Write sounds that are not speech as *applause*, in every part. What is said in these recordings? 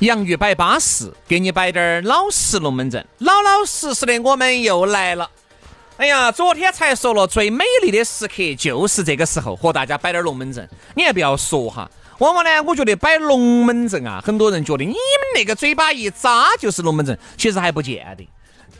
洋芋摆巴适，给你摆点儿老实龙门阵，老老实实的，我们又来了。哎呀，昨天才说了，最美丽的时刻就是这个时候，和大家摆点儿龙门阵。你还不要说哈，往往呢，我觉得摆龙门阵啊，很多人觉得你们那个嘴巴一扎就是龙门阵，其实还不见得。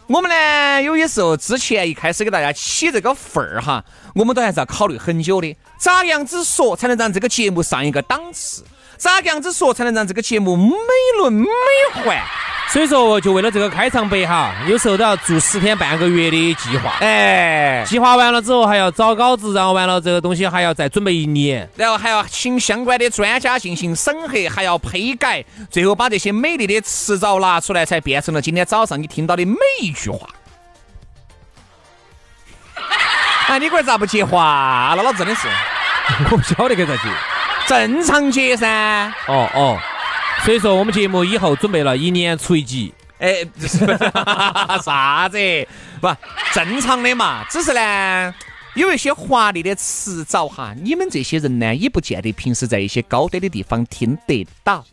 我们呢，有些时候之前一开始给大家起这个份儿哈，我们都还是要考虑很久的，咋样子说才能让这个节目上一个档次？咋个样子说才能让这个节目美轮美奂？所以说，就为了这个开场白哈，有时候都要做十天半个月的计划。哎，计划完了之后还要找稿子，然后完了这个东西还要再准备一年，然后还要请相关的专家进行审核，还要批改，最后把这些美丽的词藻拿出来，才变成了今天早上你听到的每一句话。*laughs* 哎，你龟儿咋不接话了？老子真的是，*laughs* 我不晓得该咋接。正常接噻，哦哦，所以说我们节目以后准备了一年出一集，哎，*laughs* 啥子？不正常的嘛，只是呢，有一些华丽的词藻哈，你们这些人呢，也不见得平时在一些高端的地方听得到。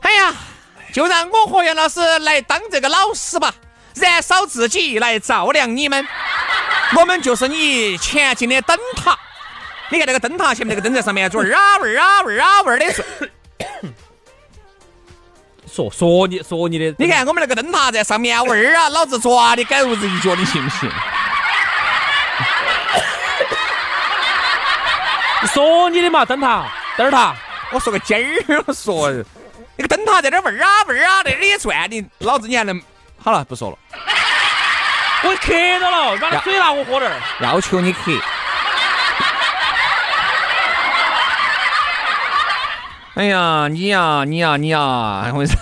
哎呀，就让我和杨老师来当这个老师吧，燃烧自己来照亮你们，我们就是你前进的灯塔。你看那个灯塔前面那个灯在上面，就啊味儿啊味儿啊味儿的 *laughs* 说说你说你的，你看我们那个灯塔在上面，味儿啊，*laughs* 老子抓你狗子一脚，你信不信？*laughs* 说你的嘛，灯塔灯塔，我说个鸡儿，我说那个灯塔在这味儿啊味儿啊在这里转，你老子你还能好了不说了，我渴到了，把那水拿我喝点儿，要求你渴。哎呀，你呀，你呀，你呀，我跟你说，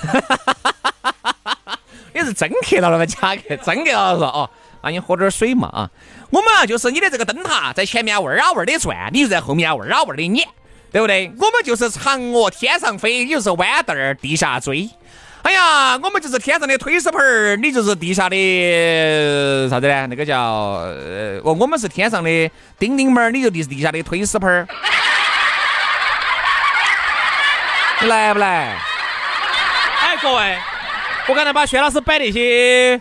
你是真客到了吗？假客？真客了说哦，那你喝点水嘛啊。我们啊，就是你的这个灯塔在前面味儿啊味儿的转，你就在后面味儿啊味儿的撵，对不对？我们就是嫦娥天上飞，你就是豌豆儿地下追。哎呀，我们就是天上的推屎盆儿，你就是地下的啥子呢？那个叫呃，哦，我们是天上的叮叮猫儿，你就地地下的推屎盆儿。你来不来？哎，各位，我刚才把薛老师摆那些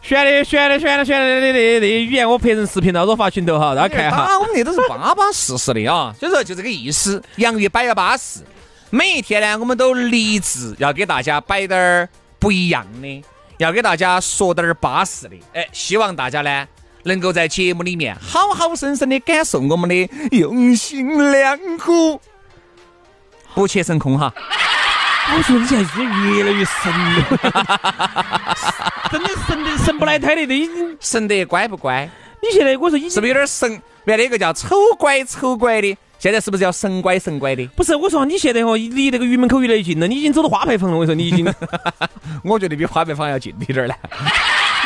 选的、选的、选的、选的那那那语言，我拍成视频到时候发群头哈，大家看哈。我们那都是巴巴适适的啊，所以说就这个意思。洋芋摆要巴适，每一天呢，我们都立志要给大家摆点儿不一样的，要给大家说点儿巴适的。哎，希望大家呢能够在节目里面好好生生的感受我们的用心良苦。不切神空哈！我觉得你现在是越来越神了，*laughs* 真的神的神不来胎的，都已经神得乖不乖？你现在我说已经是不是有点神？原来一个叫丑乖丑乖的，现在是不是叫神乖神乖的？不是，我说你现在哦，离那个玉门口越来越近了，你已经走到花牌坊了。我说你已经，*laughs* 我觉得比花牌坊要近一点儿了。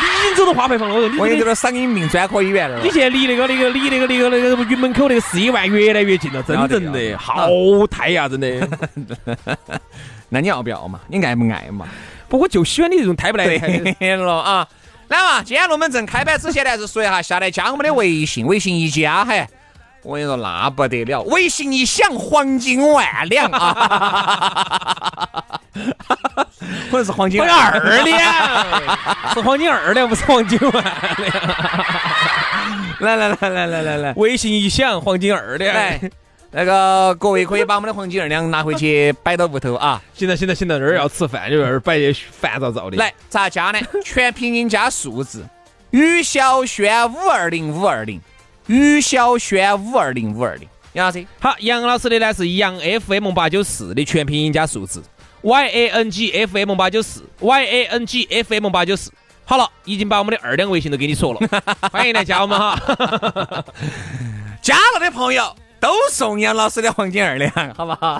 已经走到花牌坊了，我说我有点嗓音病专科医院了。你现在离那个那个离那个那个那个云门口那个四一万越来越近了，真正的好太呀，真的。那你要不要嘛？你爱不爱嘛？不，我就喜欢你这种太不来对了啊！来嘛，今天龙门阵开摆之前呢，还是说一下，下来加我们的微信，微信一加，嘿。我跟你说，那不得了！微信一响，黄金万两啊！*laughs* 可能是黄金二两，是黄金二两，不是黄金万两。来来来来来来来，微信一响，黄金二两。来，那个各位可以把我们的黄金二两拿回去摆到屋头啊。行了行了行了，这儿要吃饭，就在这儿摆些烦躁躁的。来，咋加呢？全拼音加数字。于小轩五二零五二零，于小轩五二零五二零，杨老师。好，杨老师的呢是杨 FM 八九四的全拼音加数字，Y A N G F M 八九四，Y A N G F M 八九四。好了，已经把我们的二两微信都给你说了，欢迎来加我们哈。*laughs* 加了的朋友都送杨老师的黄金二两，好不好？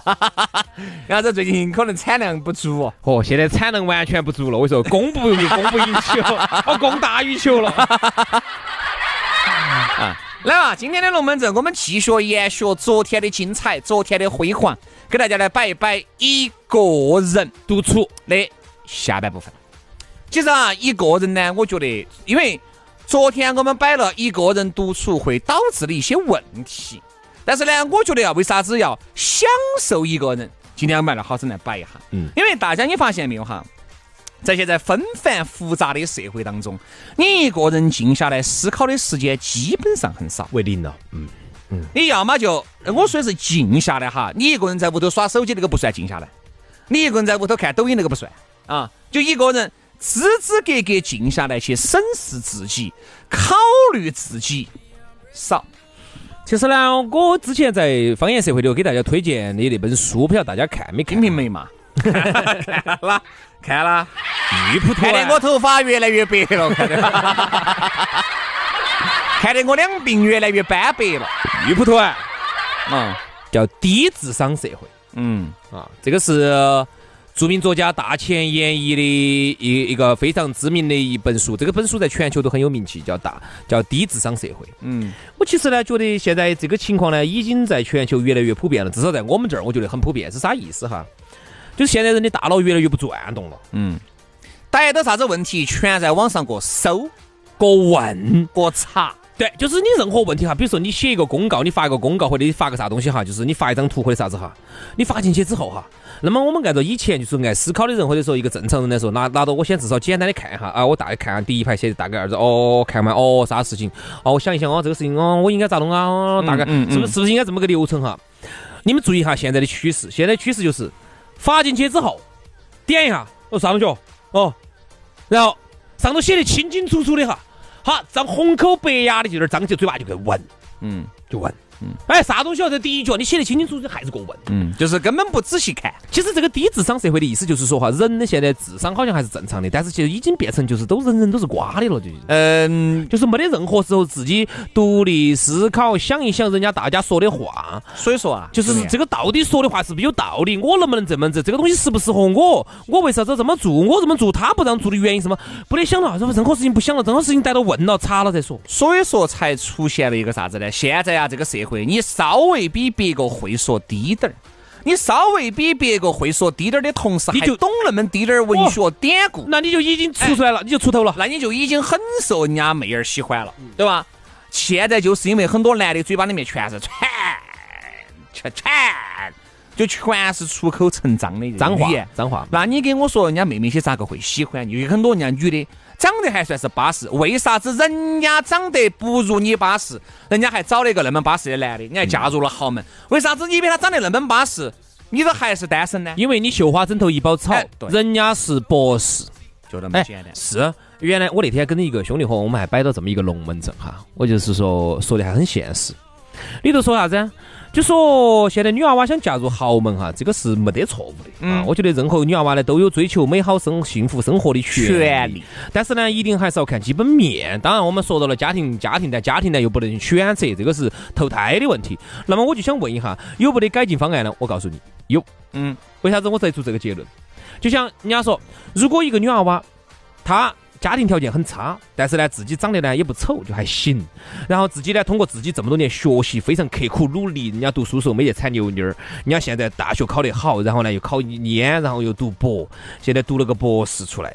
*laughs* 杨子最近可能产量不足哦。哦，现在产能完全不足了，我说供不供不应求，*laughs* 哦，供大于求了。啊，来吧，今天的龙门阵我们继续延续昨天的精彩，昨天的辉煌，给大家来摆一摆一个人独处的下半部分。其实啊，一个人呢，我觉得，因为昨天我们摆了一个人独处会导致的一些问题，但是呢，我觉得要为啥子要享受一个人？今天我们来好生来摆一下。嗯，因为大家你发现没有哈，在现在纷繁复杂的社会当中，你一个人静下来思考的时间基本上很少，为零了。嗯嗯，你要么就我说的是静下来哈，你一个人在屋头耍手机那个不算静下来，你一个人在屋头看抖音那个不算啊，就一个人。支支格格静下来去审视自己，考虑自己少。其实呢，我之前在方言社会里给大家推荐的那本书，不晓得大家看没？听明白嘛，看了看了，玉蒲团。看得我头发越来越白了，看得，*laughs* 看得我两鬓越来越斑白了。玉蒲团，嗯，叫低智商社会。嗯啊，这个是。著名作家大前研一的一一个非常知名的一本书，这个本书在全球都很有名气，叫大叫低智商社会。嗯，我其实呢觉得现在这个情况呢已经在全球越来越普遍了，至少在我们这儿我觉得很普遍。是啥意思哈？就是现在人的大脑越来越不转动了。嗯，逮到啥子问题全在网上过搜、过问、过查。对，就是你任何问题哈，比如说你写一个公告，你发一个公告或者你发个啥东西哈，就是你发一张图或者啥子哈，你发进去之后哈。那么我们按照以前就是爱思考的人，或者说一个正常人来说，拿拿到我先至少简单的看一下啊，我大概看下第一排写的大概二字，哦，看完哦啥事情，哦，我想一想哦这个事情哦我应该咋弄啊？哦，大概是不是是不是应该这么个流程哈？你们注意一下现在的趋势，现在趋势就是发进去之后点一下哦上去哦，然后上头写的清清楚楚的哈，好，张红口白牙的就在张起嘴巴就给闻，嗯，就问。嗯，哎，啥东西哦？这第一句你写的清清楚楚，还是过问？嗯，就是根本不仔细看。其实这个低智商社会的意思就是说哈，人的现在智商好像还是正常的，但是其实已经变成就是都人人都是瓜的了，就嗯，就是没得任何时候自己独立思考，想一想人家大家说的话。所以说啊，就是这个到底说的话是不是有道理？我能不能这么子？这个东西适不适合我？我为啥子这么做？我这么做他不让做的原因什么？不得想了，任何事情不想了，任何事情待到问了查了再说。所以说才出现了一个啥子呢？现在啊，这个社会你稍。微比别个会说低点儿，你稍微比别个会说低点儿的同时，你就懂那么低点儿文学典故，那你就已经出出来了，你就出头了，那你就已经很受人家妹儿喜欢了，对吧？现在就是因为很多男的嘴巴里面全是全全全，就全是出口成脏的脏话，脏话。那你给我说，人家妹妹些咋个会喜欢？有很多人家女的。长得还算是巴适，为啥子人家长得不如你巴适，人家还找了一个那么巴适的男的，你还嫁入了豪门？为啥子你比他长得那么巴适，你都还是单身呢？因为你绣花枕头一包草，人家是博士，就那么简单。是，原来我那天跟一个兄弟伙，我们还摆到这么一个龙门阵哈，我就是说说的还很现实。里头说啥子？就说现在女娃娃想嫁入豪门哈，这个是没得错误的啊。我觉得任何女娃娃呢都有追求美好生幸福生活的权利，但是呢，一定还是要看基本面。当然，我们说到了家庭，家庭但家庭呢又不能选择，这个是投胎的问题。那么我就想问一下，有没得改进方案呢？我告诉你，有。嗯，为啥子我得出这个结论？就像人家说，如果一个女娃娃，她。家庭条件很差，但是呢，自己长得呢也不丑，就还行。然后自己呢，通过自己这么多年学习，非常刻苦努力。人家读书时候没去踩牛牛儿，人家现在大学考得好，然后呢又考研，然后又读博，现在读了个博士出来。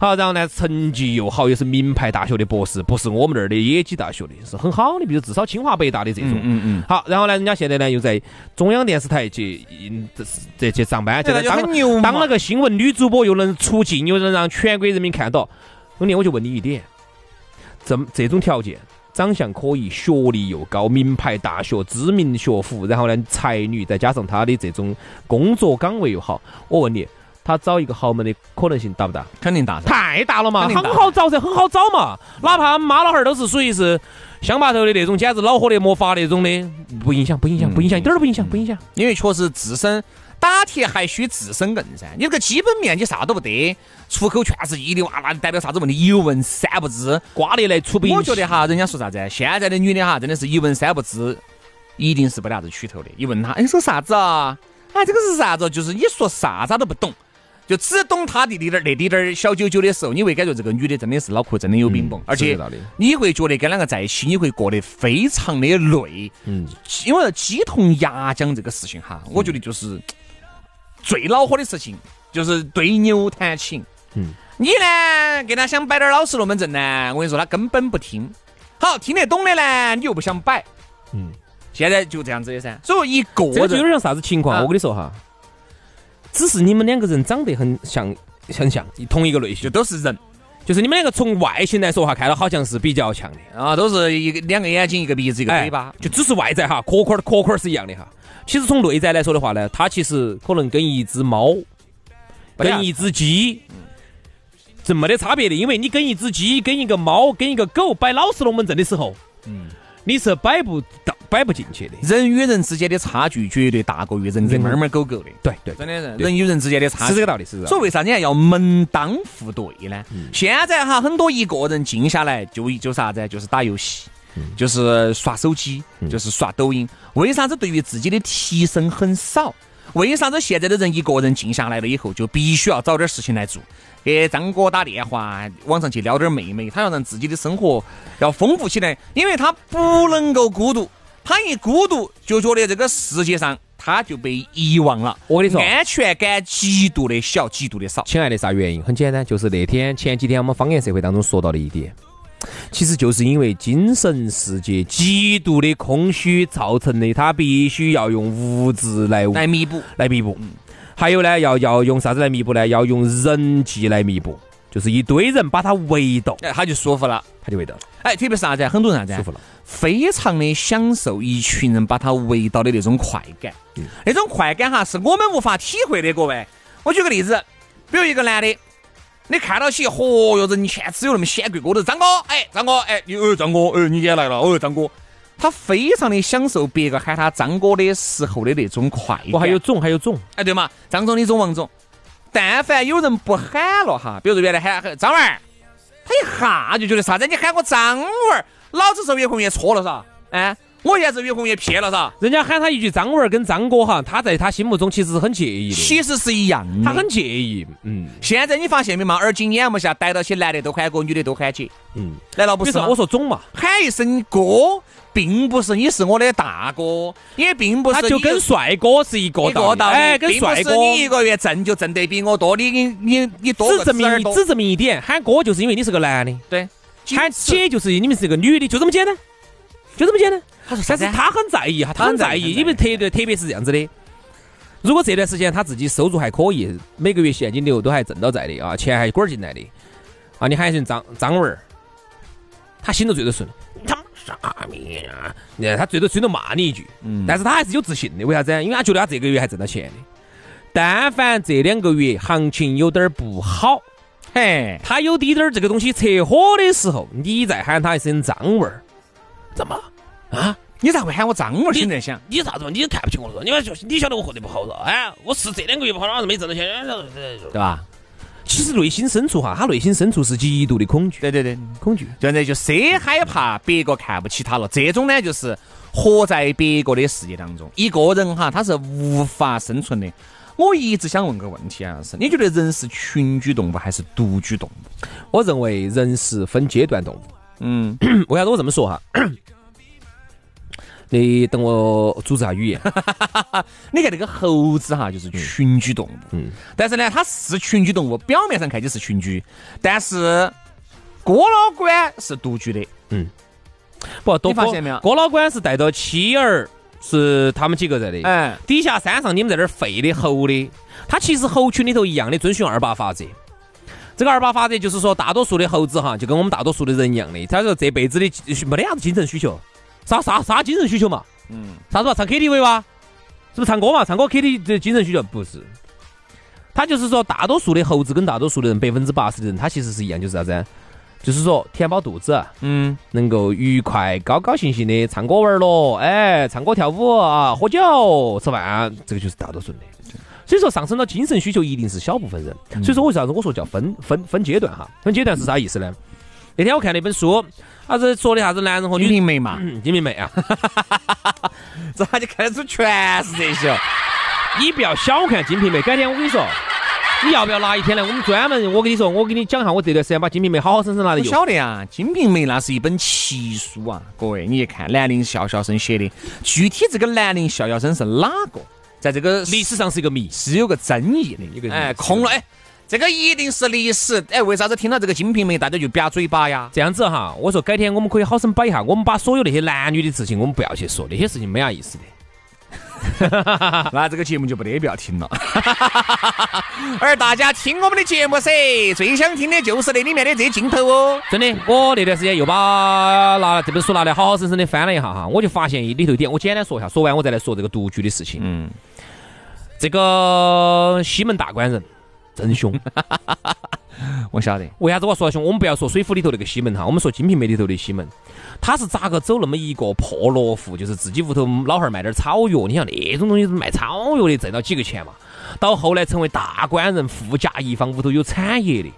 好，然后呢成绩又好，又是名牌大学的博士，不是我们那儿的野鸡大学的，是很好的，比如至少清华北大的这种。嗯嗯。好，然后呢，人家现在呢又在中央电视台去，这去上班，现在当当了个新闻女主播，又能出镜，又能让全国人民看到。兄弟，我就问你一点，这这种条件，长相可以，学历又高，名牌大学、知名学府，然后呢才女，再加上他的这种工作岗位又好，我问你，他找一个豪门的可能性大不大？肯定大。太大了嘛，很好找噻，很好找嘛。哪怕妈老汉儿都是属于是乡坝头的那种，简直恼火的没法那种的，不影响，不影响，不影响，一点儿都不影响，不影响。因为确实自身打铁还需自身硬噻，你这个基本面你啥都不得，出口全是一的哇，那代表啥子问题？一问三不知。瓜得来出不赢。我觉得哈，人家说啥子？现在的女的哈，真的是一问三不知，一定是不得啥子取头的。一问她，哎，说啥子啊？啊，这个是啥子？就是你说啥子她都不懂，就只懂她的那点儿那滴点儿小九九的时候，你会感觉这个女的真的是脑壳真的有冰崩，而且你会觉得跟两个在一起，你会过得非常的累。嗯，因为鸡同鸭讲这个事情哈，我觉得就是最恼火的事情，就是对牛弹琴。嗯，你呢，给他想摆点儿老实龙门阵呢，我跟你说，他根本不听。好，听得懂的呢，你又不想摆。嗯，现在就这样子的噻。所以一个人这个就有点像啥子情况？啊我跟你说哈，只是你们两个人长得很像，很像同一个类型就，都是人就是你们两个从外形来说哈，看到好像是比较像的。啊，都是一个两个眼睛，一个鼻子，一个哎嘴巴。就只是外在哈，壳壳儿壳壳儿是一样的哈。其实从内在来说的话呢，它其实可能跟一只猫、跟一只鸡这没得差别的。因为你跟一只鸡、跟一个猫、跟一个狗摆老实龙门阵的时候，嗯，你是摆不到、摆不进去的。人与人之间的差距绝对大过于人跟猫猫狗狗的。对对，真的是对人与人之间的差距是这个道理，是不是。所以为啥你还要门当户对呢？现在哈，很多一个人静下来就就啥子，就是打游戏，就是刷手机，就是刷抖音。为啥子对于自己的提升很少？为啥子现在的人一个人静下来了以后，就必须要找点事情来做？给张哥打电话，网上去撩点妹妹，他要让自己的生活要丰富起来，因为他不能够孤独。他一孤独，就觉得这个世界上他就被遗忘了。我跟你说安全感极度的小，极度的少。亲爱的，啥原因？很简单，就是那天前几天我们方言社会当中说到的一点，其实就是因为精神世界极度的空虚造成的，他必须要用物质来来弥补。来弥补。还有呢，要要用啥子来弥补呢？要用人际来弥补，就是一堆人把他围到，哎，他就舒服了。他就围到了，哎，特别是啥子啊？很多人啥子啊？舒服了。非常的享受一群人把他围到的那种快感，嗯那种快感哈是我们无法体会的，各位。我举个例子，比如一个男的，你看到起，嚯哟，人前只有那么显贵，我头张哥，哎，张哥，哎，你呃，张哥，哎，你也来了，哦，张哥，他非常的享受别个喊他张哥的时候的那种快感。我还有种，还有种，哎，对嘛，张总、李总、王总，但凡有人不喊了哈，比如说原来喊张文儿，他一下就觉得啥子？你喊我张文儿，老子是越混越错了噻，哎，我现在是越红越撇了噻，人家喊他一句张文儿跟张哥哈，他在他心目中其实是很介意的，其实是一样的。他很介意，嗯。现在你发现没嘛？耳今眼目下逮到起男的都喊哥，女的都喊姐，嗯。难道不是我说总嘛，喊一声哥，并不是你是我的大哥，也并不是他就跟帅哥是一个道理，哎，跟帅哥。是你一个月挣就挣得比我多，你你你你多只证明只证明一点，喊哥就是因为你是个男的，对，喊姐就是你们是个女的，就这么简单，就这么简单。他说但是他很在意哈，他很在意，因为特别特别是这样子的。如果这段时间他自己收入还可以，每个月现金流都还挣到在的啊，钱还滚儿进来的啊，你喊一声张张文儿，他心头最多顺，你他妈啥命啊？你看他最多最多骂你一句，嗯但是他还是有自信的，为啥子？因为他觉得他这个月还挣到钱的。但凡这两个月行情有点儿不好，嘿，他有滴点儿这个东西撤火的时候，你再喊他一声张文儿，怎么啊？你咋会喊我张娃儿？心在想，你啥子嘛？你看不起我了？你们就你晓得我活得不好了？哎，我是这两个月不好，老子没挣到钱。对吧？其实内心深处哈，他内心深处是极度的恐惧，对对对，恐惧。现在就谁害怕别个看不起他了。这种呢，就是活在别个的世界当中。一个人哈，他是无法生存的。我一直想问个问题啊，是你觉得人是群居动物还是独居动物？我认为人是分阶段动物。嗯，为啥子我这么说哈？你等我组织下语言。*laughs* 你看那个猴子哈，就是群居动物。嗯，但是呢，它是群居动物，表面上看起是群居，但是郭老倌是独居的。嗯不，多你发现没有郭老倌是带着妻儿，是他们几个在的。哎，底下山上你们在这儿吠的吼的，它其实猴群里头一样的遵循二八法则。这个二八法则就是说，大多数的猴子哈，就跟我们大多数的人一样的，他说这辈子的没得啥子精神需求，啥啥啥精神需求嘛？嗯，啥子嘛？唱 KTV 哇？是不是唱歌嘛？唱歌 KTV 这精神需求不是？他就是说，大多数的猴子跟大多数的人，百分之八十的人，他其实是一样，就是啥子？就是说填饱肚子，嗯，能够愉快、高高兴兴的唱歌玩儿咯，哎，唱歌跳舞啊，喝酒吃饭，这个就是大多数人的。所以说，上升到精神需求一定是小部分人。所以说，为啥子我说叫分分分阶段哈？分阶段是啥意思呢？那天我看了一本书，他是说的啥子男人和女金瓶梅嘛，金瓶梅啊，*laughs* 这下就看得出全是这些。你不要小看金瓶梅，改天我跟你说，你要不要拿一天来？我们专门，我跟你说，我给你讲下，我这段时间把金瓶梅好好生生拿来用。晓得啊，金瓶梅那是一本奇书啊，各位，你一看，兰陵笑笑生写的，具体这个兰陵笑笑生是哪个？在这个历史上是一个谜，是有个争议的，一个哎空了哎，这个一定是历史哎，为啥子听到这个《金瓶梅》大家就瘪嘴巴呀？这样子哈，我说改天我们可以好生摆一下，我们把所有那些男女的事情我们不要去说，那些事情没啥意思的。*laughs* 那这个节目就不得不要听了。*laughs* 而大家听我们的节目噻，最想听的就是那里面的这些镜头哦。真的，我那段时间又把拿这本书拿来好好生生的翻了一下哈，我就发现里头点，我简单说一下，说完我再来说这个独居的事情。嗯。这个西门大官人真凶，*laughs* 我晓得。为啥子我说凶？我们不要说水浒里头那个西门哈，我们说《金瓶梅》里头的西门，他是咋个走那么一个破落户？就是自己屋头老汉儿卖点草药，你想那种东西是卖草药的，挣到几个钱嘛？到后来成为大官人，富甲一方，屋头有产业的。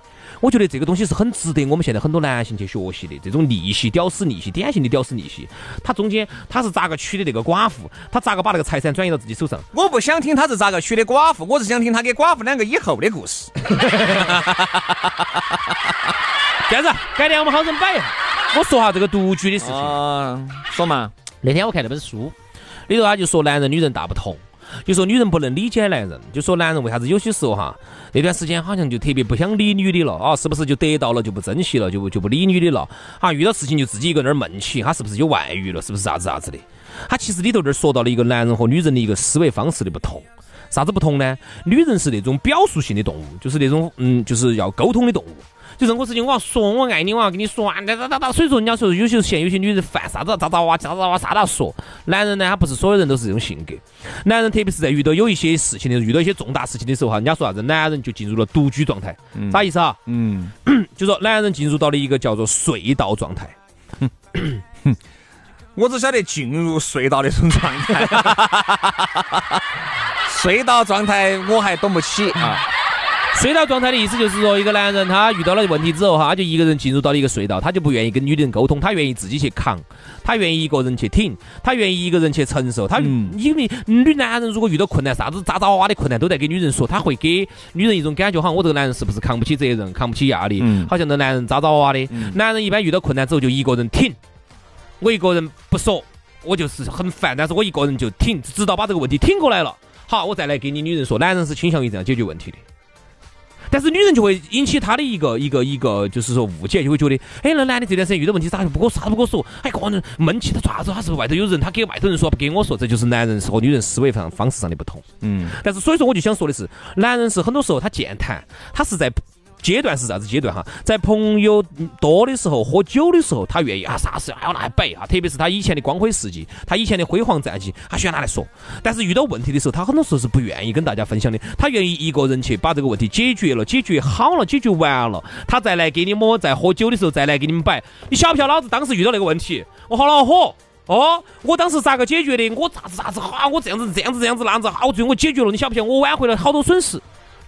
我觉得这个东西是很值得我们现在很多男性去学习的，这种逆袭、屌丝逆袭、典型的屌丝逆袭。他中间他是咋个娶的那个寡妇？他咋个把那个财产转移到自己手上？我不想听他是咋个娶的寡妇，我是想听他跟寡妇两个以后的故事。*laughs* 这样子，改天我们好生摆一下。我说下这个独居的事情。说嘛，那天我看那本书，里头他就说男人女人大不同。就说女人不能理解男人，就说男人为啥子有些时候哈，那段时间好像就特别不想理女的了啊？是不是就得到了就不珍惜了，就就不理女的了？啊，遇到事情就自己一个那儿闷起，他是不是有外遇了？是不是啥子啥子的？他其实里头这儿说到了一个男人和女人的一个思维方式的不同，啥子不同呢？女人是那种表述性的动物，就是那种嗯，就是要沟通的动物。就任何事情我要说，我爱你，我要跟你说啊，哒哒哒哒。所以说，人家说有些现有些女人犯啥子，咋咋哇，咋咋哇，啥都要说。男人呢，他不是所有人都是这种性格。男人特别是在遇到有一些事情的，遇到一些重大事情的时候哈，人家说啥子，男人就进入了独居状态。啥意思啊？嗯，*clears throat* 就说男人进入到了一个叫做隧道状态。*laughs* 我只晓得进入隧道那种状态。*laughs* 隧道状态我还懂不起啊。隧道状态的意思就是说，一个男人他遇到了问题之后，哈，他就一个人进入到了一个隧道，他就不愿意跟女人沟通，他愿意自己去扛，他愿意一个人去挺，他愿意一个人去承受。他因为女男人如果遇到困难，啥子渣渣哇哇的困难都在给女人说，他会给女人一种感觉，好像我这个男人是不是扛不起责任，扛不起压力，好像这男人渣渣哇哇的。男人一般遇到困难之后就一个人挺，我一个人不说，我就是很烦，但是我一个人就挺，直到把这个问题挺过来了，好，我再来给你女人说，男人是倾向于这样解决问题的。但是女人就会引起她的一个一个一个，就是说误解，就会觉得，哎，那男的这段时间遇到问题咋就不跟我啥都不跟我说？哎，个人闷气，他爪子，他是不是外头有人？他给外头人说，不给我说，这就是男人和女人思维方方式上的不同。嗯。但是所以说，我就想说的是，男人是很多时候他健谈，他是在。阶段是啥子阶段哈？在朋友多的时候，喝酒的时候，他愿意啊，啥事还要拿来摆啊。特别是他以前的光辉事迹，他以前的辉煌战绩，他喜欢拿来说。但是遇到问题的时候，他很多时候是不愿意跟大家分享的。他愿意一个人去把这个问题解决了，解决好了，解决完了，他再来给你们在喝酒的时候再来给你们摆。你晓不晓得老子当时遇到那个问题，我好恼火哦！我当时咋个解决的？我咋子咋子好？我这样子这样子这样子那样子好，最后我解决了。你晓不晓得？我挽回了好多损失。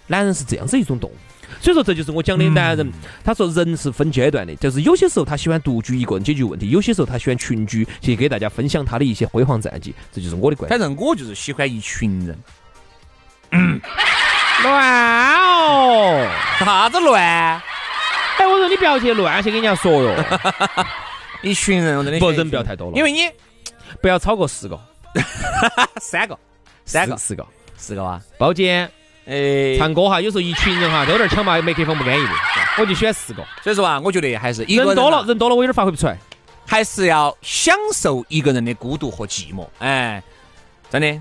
男人是这样子一种动物。所以说，这就是我讲的男人。他说，人是分阶段的，就是有些时候他喜欢独居一个人解决问题，有些时候他喜欢群居，去给大家分享他的一些辉煌战绩。这就是我的观点。反正我就是喜欢一群人。*coughs* 乱哦，*laughs* 啥子乱？哎，我说你不要去乱去跟人家说哟。*laughs* 一群人，我真的不人不要太多了，因为你不要超过四 *laughs* 个，三个，三个，四个，四个啊，包间。哎，唱歌哈，有时候一群人哈都有点抢嘛，麦克风不安逸的，我就喜欢四个。所以说啊，我觉得还是人多了，人多了我有点发挥不出来，还是要享受一个人的孤独和寂寞。哎，真的，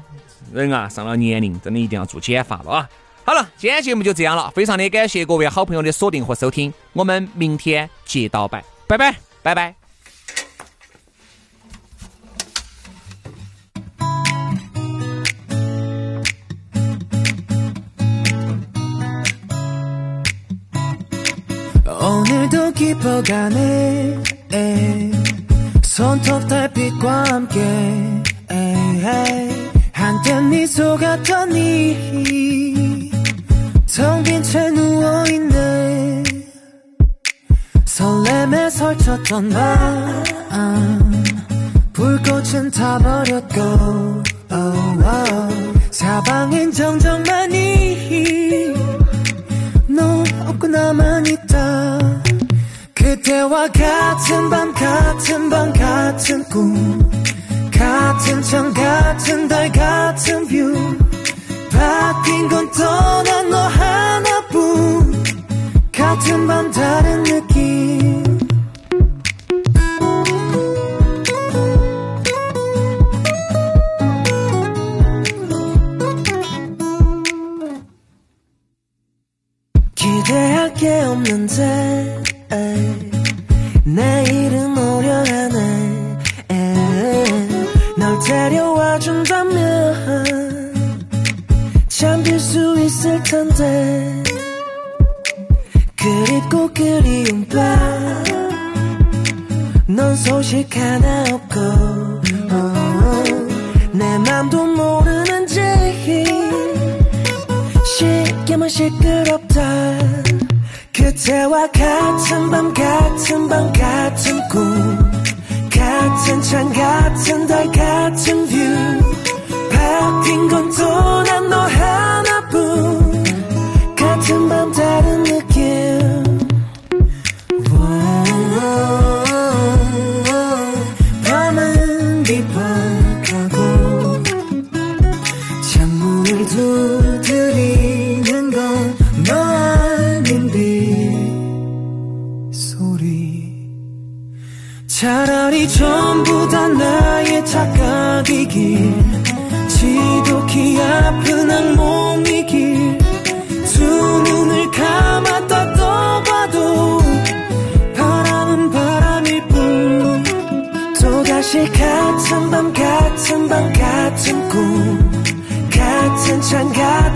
人啊上了年龄，真的一定要做减法了啊。好了，今天节目就这样了，非常的感谢各位好朋友的锁定和收听，我们明天接到拜，拜拜，拜拜。 오늘도 깊어가네 에이. 손톱 달빛과 함께. 한때 미소 같더니 텅빈 채 누워있네 설렘에 설쳤던 밤 불꽃은 타버렸고 oh, oh. 사방엔 정적만이 너 없고 나만 있다 그때와 같은 밤 같은 밤 같은 꿈 같은 천 같은 달 같은 뷰. 바뀐 건또난너 하나뿐. 같은 밤 다른 느낌. 기대할 게 없는데 에이. 내일은 오려 하네 에이. 널 데려와 준다면 잠들 수 있을 텐데. 그립고 그리운 밤넌 소식 하나 없고 어, 내 맘도 모르는 죄 시계만 시끄럽다 그때와 같은 밤 같은 밤 같은 꿈 같은 창 같은 달 같은 뷰 바뀐 건 또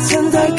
等待。